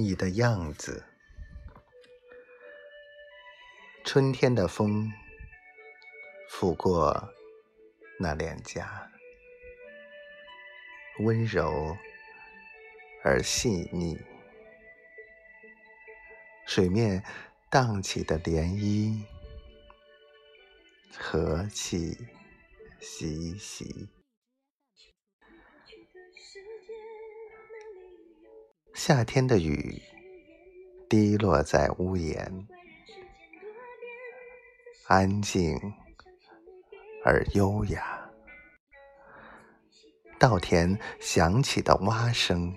你的样子。春天的风拂过那脸颊，温柔而细腻。水面荡起的涟漪，和气习习。夏天的雨滴落在屋檐，安静而优雅。稻田响起的蛙声，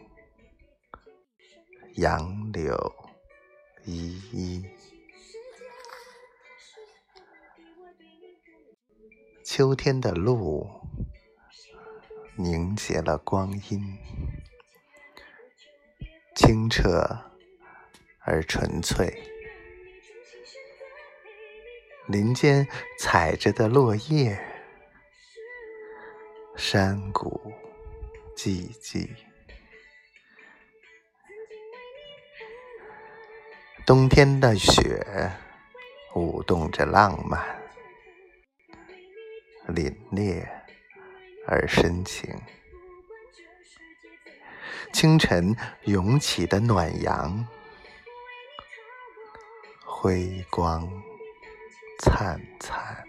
杨柳依依。秋天的露凝结了光阴。清澈而纯粹，林间踩着的落叶，山谷寂寂。冬天的雪舞动着浪漫，凛冽而深情。清晨涌起的暖阳，辉光灿灿。